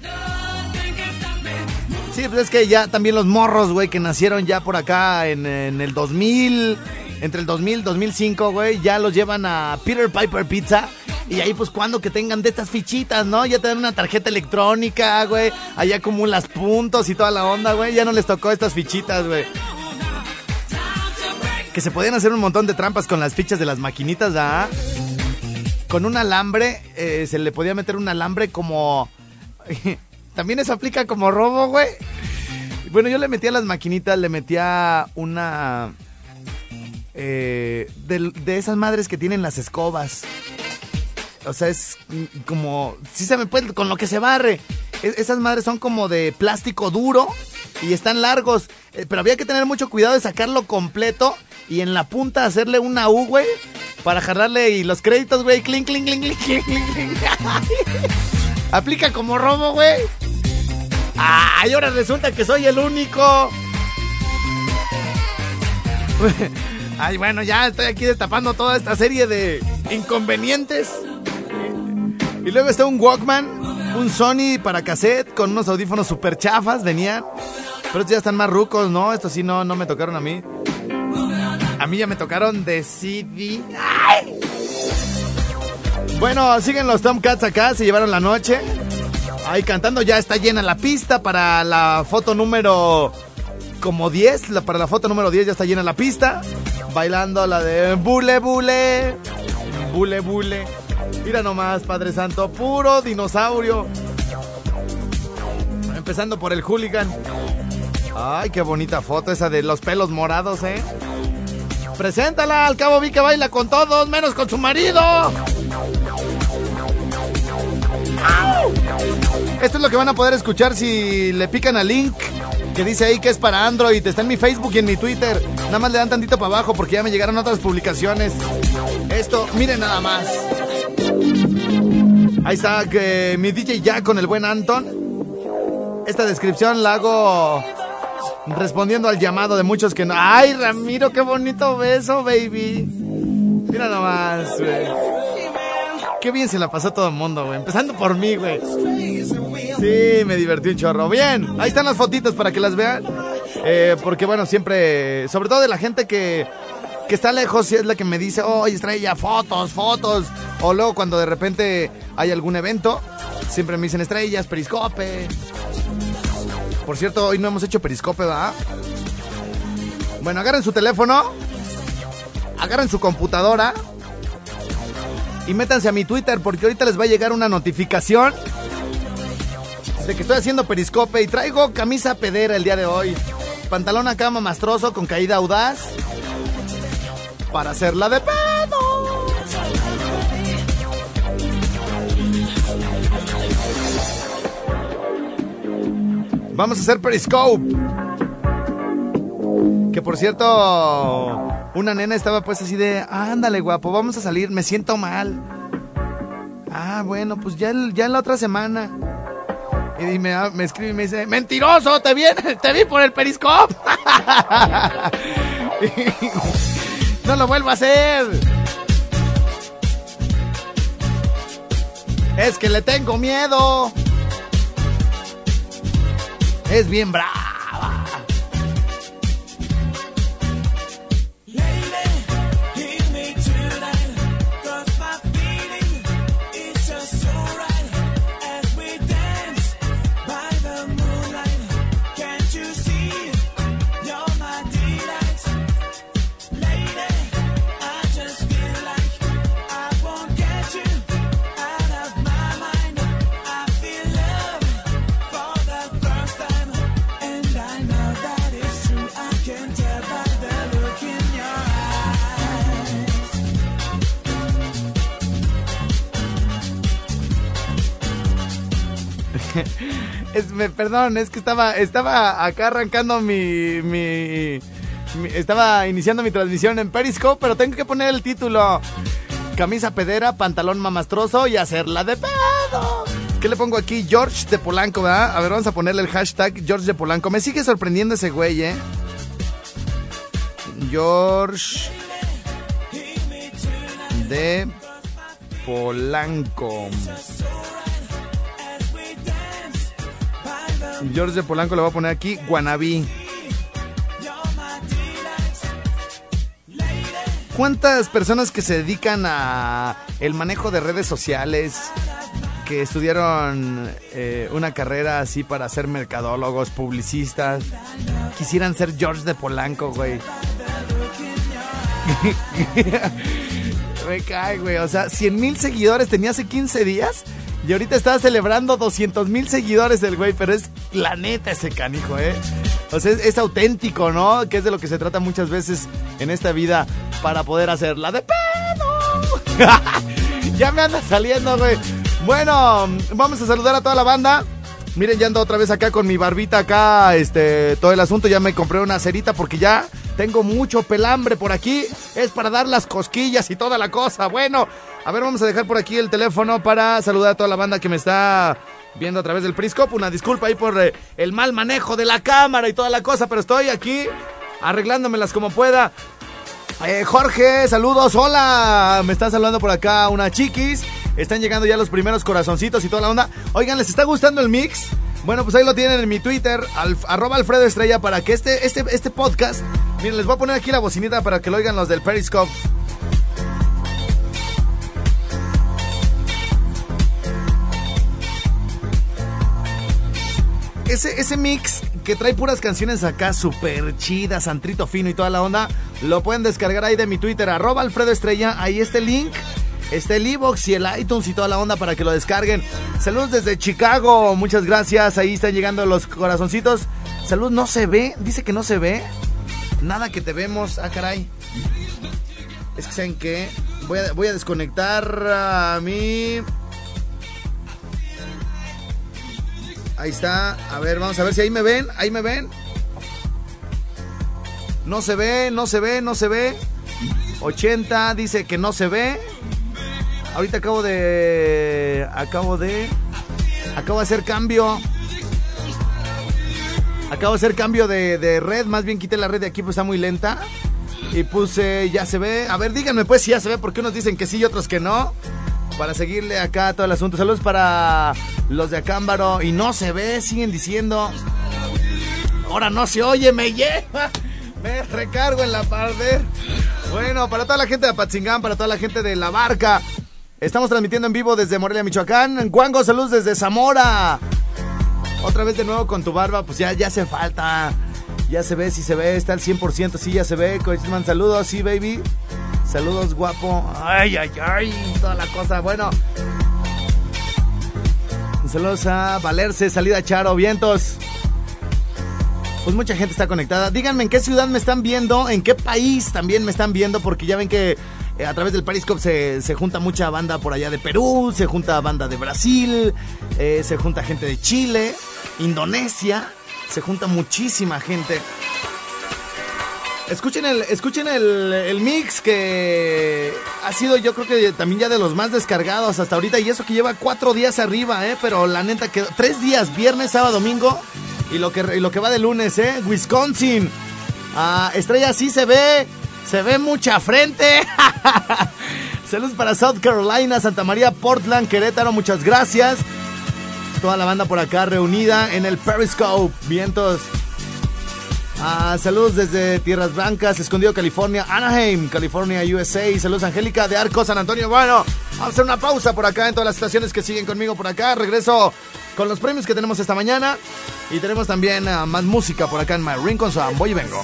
Sí, pues es que ya también los morros, güey, que nacieron ya por acá en, el 2000, entre el 2000 y 2005, güey, ya los llevan a Peter Piper Pizza. Y ahí, pues, cuando que tengan de estas fichitas, ¿no? Ya te dan una tarjeta electrónica, güey. Ahí acumulas puntos y toda la onda, güey. Ya no les tocó estas fichitas, güey. Que se podían hacer un montón de trampas con las fichas de las maquinitas, ¿verdad? Con un alambre, eh, se le podía meter un alambre como... [LAUGHS] También eso aplica como robo, güey. Bueno, yo le metía las maquinitas, le metía una... eh, de, esas madres que tienen las escobas. O sea, es como... Sí se me puede... Con lo que se barre. Es- esas madres son como de plástico duro y están largos. Eh, pero había que tener mucho cuidado de sacarlo completo y en la punta hacerle una U, güey. Para jalarle y los créditos, güey. Clink, clink, clink, clink, clink, clink. [LAUGHS] Aplica como robo, güey. ¡Ay, ahora resulta que soy el único! [LAUGHS] Ay, bueno, ya estoy aquí destapando toda esta serie de inconvenientes. Y luego está un Walkman, un Sony para cassette con unos audífonos super chafas, venían. Pero estos ya están más rucos, ¿no? Estos sí no, no me tocaron a mí. A mí ya me tocaron de CD. Bueno, siguen los Tomcats acá, se llevaron la noche. Ahí cantando, ya está llena la pista para la foto número como 10. La, para la foto número 10 ya está llena la pista. Bailando la de Bule Bule. Bule Bule. Mira nomás, Padre Santo, puro dinosaurio. Empezando por el hooligan. Ay, qué bonita foto esa de los pelos morados, ¿eh? Preséntala, al cabo vi que baila con todos, menos con su marido. ¡Au! Esto es lo que van a poder escuchar si le pican al link que dice ahí que es para Android. Está en mi Facebook y en mi Twitter. Nada más le dan tantito para abajo porque ya me llegaron otras publicaciones. Esto, miren nada más. Ahí está que mi DJ Jack con el buen Anton. Esta descripción la hago respondiendo al llamado de muchos que no. ¡Ay, Ramiro, qué bonito beso, baby! Mira nomás, güey. Qué bien se la pasó todo el mundo, güey. Empezando por mí, güey. Sí, me divertí un chorro. Bien, ahí están las fotitos para que las vean. Eh, porque, bueno, siempre, sobre todo de la gente que, que está lejos, es la que me dice, oye, estrella, fotos, fotos. O luego cuando de repente hay algún evento, siempre me dicen estrellas, periscope. Por cierto, hoy no hemos hecho periscope, ¿verdad? Bueno, agarren su teléfono, agarren su computadora Y métanse a mi Twitter porque ahorita les va a llegar una notificación de que estoy haciendo periscope y traigo camisa pedera el día de hoy. Pantalón acá mamastroso con caída audaz. Para hacerla de pedo. Vamos a hacer periscope. Que por cierto, una nena estaba pues así de, ándale guapo, vamos a salir, me siento mal. Ah, bueno, pues ya, ya en la otra semana. Y me, escribe y me dice, mentiroso, te vi, te vi por el periscope. [LAUGHS] no lo vuelvo a hacer. Es que le tengo miedo. Es bien brava. Perdón, es que estaba, estaba acá arrancando mi- Estaba iniciando mi transmisión en Periscope, pero tengo que poner el título. Camisa pedera, pantalón mamastroso y hacerla de pedo. ¿Qué le pongo aquí? George de Polanco, ¿verdad? A ver, vamos a ponerle el hashtag George de Polanco. Me sigue sorprendiendo ese güey, ¿eh? George de Polanco. George de Polanco le voy a poner aquí Guanabí. ¿Cuántas personas que se dedican a el manejo de redes sociales, que estudiaron eh, una carrera así para ser mercadólogos, publicistas, quisieran ser George de Polanco, güey? [LAUGHS] Me cae, güey. O sea, 100 mil seguidores tenía hace 15 días. Y ahorita está celebrando 200 mil seguidores el güey. Pero es la neta ese canijo, ¿eh? O sea, es, es auténtico, ¿no? Que es de lo que se trata muchas veces en esta vida para poder hacerla de pedo. [LAUGHS] ya me anda saliendo, güey. Bueno, vamos a saludar a toda la banda. Miren, ya ando otra vez acá con mi barbita acá, este, todo el asunto. Ya me compré una cerita porque ya tengo mucho pelambre por aquí. Es para dar las cosquillas y toda la cosa. Bueno, a ver, vamos a dejar por aquí el teléfono para saludar a toda la banda que me está viendo a través del Periscope. Una disculpa ahí por eh, el mal manejo de la cámara y toda la cosa, pero estoy aquí arreglándomelas como pueda. Eh, Jorge, saludos, hola. Me están saludando por acá una chiquis. Están llegando ya los primeros corazoncitos y toda la onda. Oigan, ¿les está gustando el mix? Bueno, pues ahí lo tienen en mi Twitter, al- arroba Alfredo Estrella, para que este, este, este podcast, miren, les voy a poner aquí la bocinita para que lo oigan los del Periscope. Ese, ese mix que trae puras canciones acá súper chidas, antrito fino y toda la onda, lo pueden descargar ahí de mi Twitter, arroba Alfredo Estrella. Ahí está el link, está el iBox y el iTunes y toda la onda para que lo descarguen. Saludos desde Chicago, muchas gracias. Ahí están llegando los corazoncitos. Salud, no se ve, dice que no se ve. Nada que te vemos, ah, caray. Es que saben que voy a, voy a desconectar a mi. Ahí está. A ver, vamos a ver si ahí me ven. Ahí me ven. No se ve, no se ve, no se ve. 80 dice que no se ve. Ahorita acabo de. Acabo de. Acabo de hacer cambio. Acabo de hacer cambio de, de red. Más bien quité la red de aquí, pues está muy lenta. Y puse, ya se ve. A ver, díganme pues si ya se ve, porque unos dicen que sí y otros que no. Para seguirle acá todo el asunto. Saludos para los de Acámbaro. Y no se ve, siguen diciendo. Ahora no se oye, me lleva. Me recargo en la pared. Bueno, para toda la gente de Apatzingán, para toda la gente de La Barca. Estamos transmitiendo en vivo desde Morelia, Michoacán. Guango, saludos desde Zamora. Otra vez de nuevo con tu barba, pues ya, ya hace falta. Ya se ve, si se ve, está al 100%, sí, ya se ve. Coachman, saludos, sí, baby. Saludos, guapo. Ay, ay, ay, toda la cosa. Bueno. Saludos a Valerse, salida Charo, vientos. Pues mucha gente está conectada. Díganme en qué ciudad me están viendo, en qué país también me están viendo, porque ya ven que eh, a través del Periscope se, se junta mucha banda por allá de Perú, se junta banda de Brasil, eh, se junta gente de Chile, Indonesia, se junta muchísima gente. Escuchen el, escuchen el, el mix que ha sido yo creo que también ya de los más descargados hasta ahorita y eso que lleva cuatro días arriba, eh, pero la neta que tres días, viernes, sábado, domingo y lo que, y lo que va de lunes, eh, Wisconsin. Ah, Estrella sí se ve, se ve mucha frente. [LAUGHS] Saludos para South Carolina, Santa María, Portland, Querétaro, muchas gracias. Toda la banda por acá reunida en el Periscope. Vientos. Ah, saludos desde Tierras Blancas, Escondido, California, Anaheim, California, USA. Saludos, Angélica de Arco, San Antonio. Bueno, vamos a hacer una pausa por acá en todas las estaciones que siguen conmigo por acá. Regreso con los premios que tenemos esta mañana. Y tenemos también ah, más música por acá en My Rincon. So, voy y vengo.